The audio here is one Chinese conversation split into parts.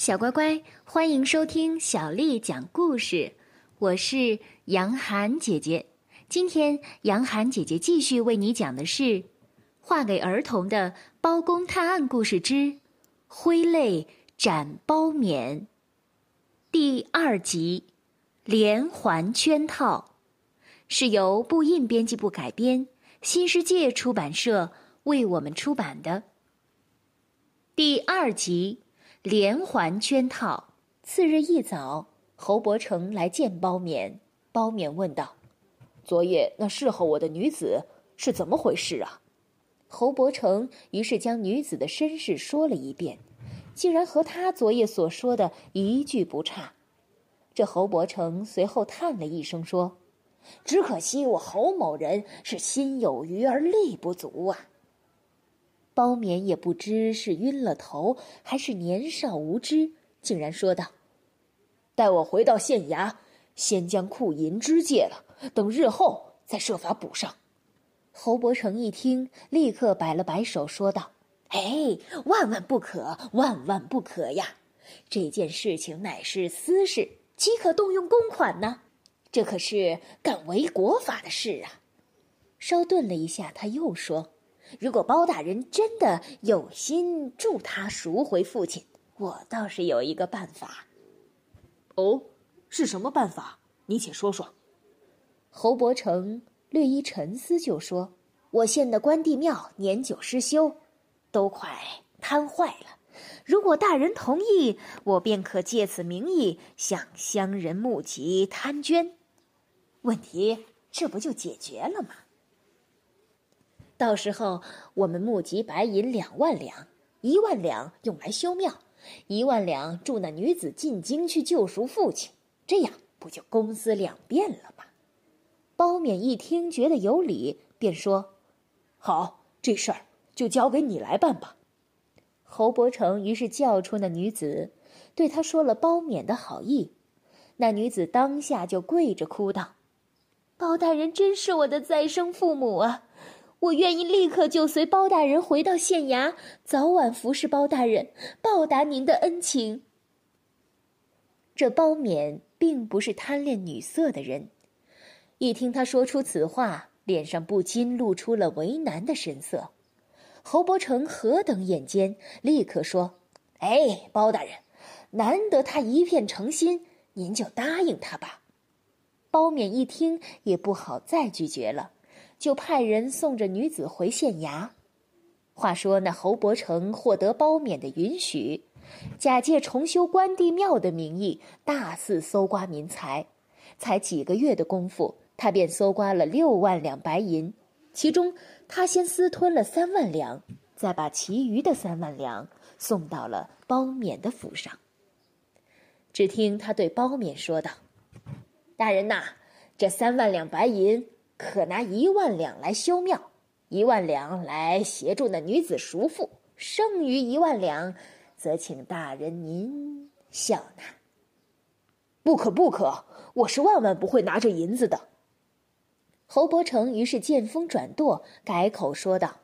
小乖乖，欢迎收听小丽讲故事。我是杨涵姐姐。今天杨涵姐姐继续为你讲的是《画给儿童的包公探案故事之挥泪斩包勉》第二集《连环圈套》，是由布印编辑部改编，新世界出版社为我们出版的第二集。连环圈套。次日一早，侯伯成来见包勉。包勉问道：“昨夜那侍候我的女子是怎么回事啊？”侯伯成于是将女子的身世说了一遍，竟然和他昨夜所说的一句不差。这侯伯成随后叹了一声说：“只可惜我侯某人是心有余而力不足啊。”包勉也不知是晕了头，还是年少无知，竟然说道：“待我回到县衙，先将库银支借了，等日后再设法补上。”侯伯成一听，立刻摆了摆手，说道：“哎，万万不可，万万不可呀！这件事情乃是私事，岂可动用公款呢？这可是干违国法的事啊！”稍顿了一下，他又说。如果包大人真的有心助他赎回父亲，我倒是有一个办法。哦，是什么办法？你且说说。侯伯成略一沉思，就说：“我县的关帝庙年久失修，都快瘫坏了。如果大人同意，我便可借此名义向乡人募集摊捐，问题这不就解决了吗？”到时候我们募集白银两万两，一万两用来修庙，一万两助那女子进京去救赎父亲，这样不就公私两便了吗？包勉一听觉得有理，便说：“好，这事儿就交给你来办吧。”侯伯成于是叫出那女子，对他说了包勉的好意。那女子当下就跪着哭道：“包大人真是我的再生父母啊！”我愿意立刻就随包大人回到县衙，早晚服侍包大人，报答您的恩情。这包勉并不是贪恋女色的人，一听他说出此话，脸上不禁露出了为难的神色。侯伯成何等眼尖，立刻说：“哎，包大人，难得他一片诚心，您就答应他吧。”包勉一听，也不好再拒绝了。就派人送着女子回县衙。话说那侯伯成获得包勉的允许，假借重修关帝庙的名义，大肆搜刮民财。才几个月的功夫，他便搜刮了六万两白银。其中，他先私吞了三万两，再把其余的三万两送到了包勉的府上。只听他对包勉说道：“大人呐，这三万两白银。”可拿一万两来修庙，一万两来协助那女子赎父，剩余一万两，则请大人您笑纳。不可不可，我是万万不会拿这银子的。侯伯成于是见风转舵，改口说道：“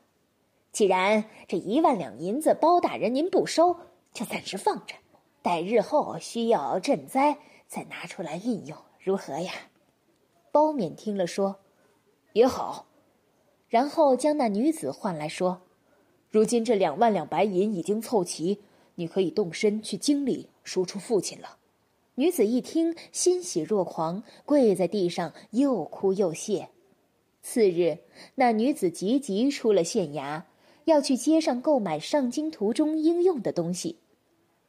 既然这一万两银子包大人您不收，就暂时放着，待日后需要赈灾再拿出来运用，如何呀？”包勉听了说。也好，然后将那女子唤来说：“如今这两万两白银已经凑齐，你可以动身去京里赎出父亲了。”女子一听，欣喜若狂，跪在地上又哭又谢。次日，那女子急急出了县衙，要去街上购买上京途中应用的东西，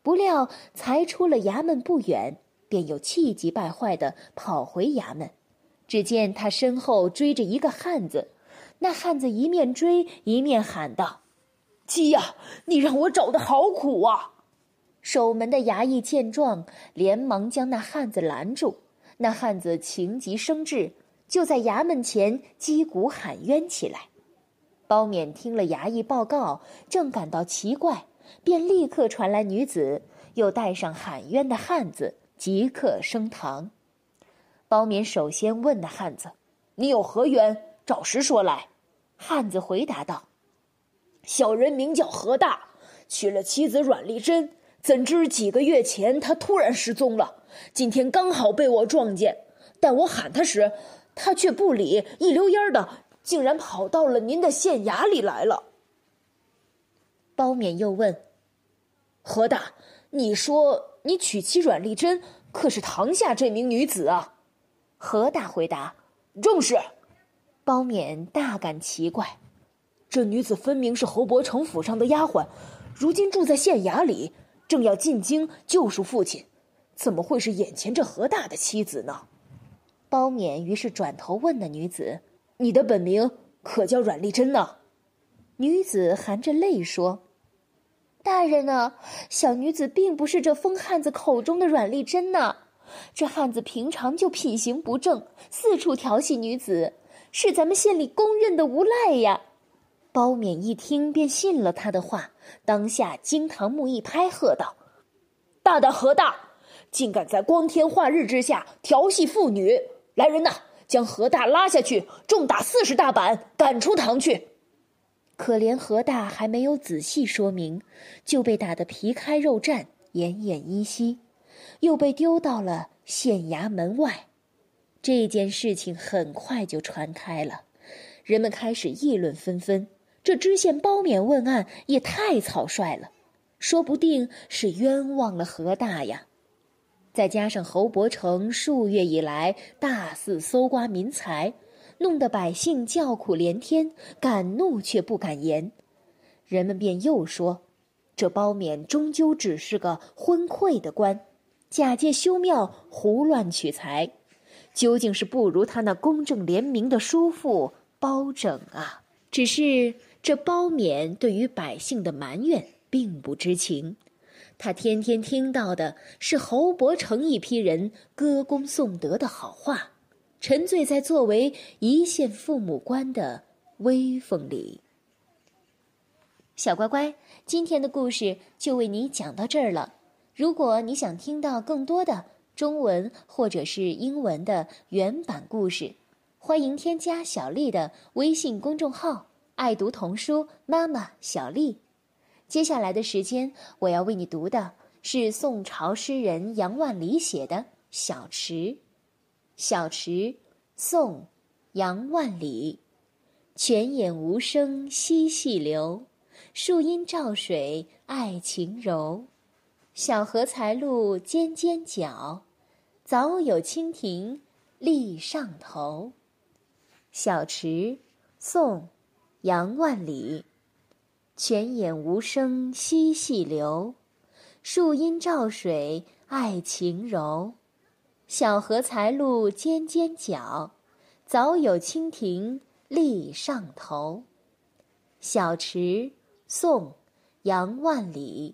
不料才出了衙门不远，便又气急败坏的跑回衙门。只见他身后追着一个汉子，那汉子一面追一面喊道：“鸡呀，你让我找的好苦啊！”守门的衙役见状，连忙将那汉子拦住。那汉子情急生智，就在衙门前击鼓喊冤起来。包勉听了衙役报告，正感到奇怪，便立刻传来女子，又带上喊冤的汉子，即刻升堂。包勉首先问那汉子：“你有何冤？找实说来。”汉子回答道：“小人名叫何大，娶了妻子阮丽珍，怎知几个月前他突然失踪了，今天刚好被我撞见。但我喊他时，他却不理，一溜烟的，竟然跑到了您的县衙里来了。包勉又问：“何大，你说你娶妻阮丽珍，可是堂下这名女子啊？”何大回答：“正是。”包勉大感奇怪，这女子分明是侯伯成府上的丫鬟，如今住在县衙里，正要进京救赎父亲，怎么会是眼前这何大的妻子呢？包勉于是转头问那女子：“你的本名可叫阮丽珍呢？”女子含着泪说：“大人呢，小女子并不是这疯汉子口中的阮丽珍呢。这汉子平常就品行不正，四处调戏女子。”是咱们县里公认的无赖呀！包勉一听便信了他的话，当下惊堂木一拍，喝道：“大胆何大，竟敢在光天化日之下调戏妇女！来人呐，将何大拉下去，重打四十大板，赶出堂去！”可怜何大还没有仔细说明，就被打得皮开肉绽、奄奄一息，又被丢到了县衙门外。这件事情很快就传开了，人们开始议论纷纷。这知县包勉问案也太草率了，说不定是冤枉了何大呀。再加上侯伯成数月以来大肆搜刮民财，弄得百姓叫苦连天，敢怒却不敢言。人们便又说，这包勉终究只是个昏聩的官，假借修庙胡乱取财。究竟是不如他那公正廉明的叔父包拯啊！只是这包勉对于百姓的埋怨并不知情，他天天听到的是侯伯成一批人歌功颂德的好话，沉醉在作为一线父母官的威风里。小乖乖，今天的故事就为你讲到这儿了。如果你想听到更多的，中文或者是英文的原版故事，欢迎添加小丽的微信公众号“爱读童书妈妈小丽”。接下来的时间，我要为你读的是宋朝诗人杨万里写的《小池》。《小池》，宋·杨万里。泉眼无声惜细流，树阴照水爱晴柔。小荷才露尖尖角。早有蜻蜓立上头。小池，宋，杨万里。泉眼无声惜细流，树阴照水爱晴柔。小荷才露尖尖角，早有蜻蜓立上头。小池，宋，杨万里。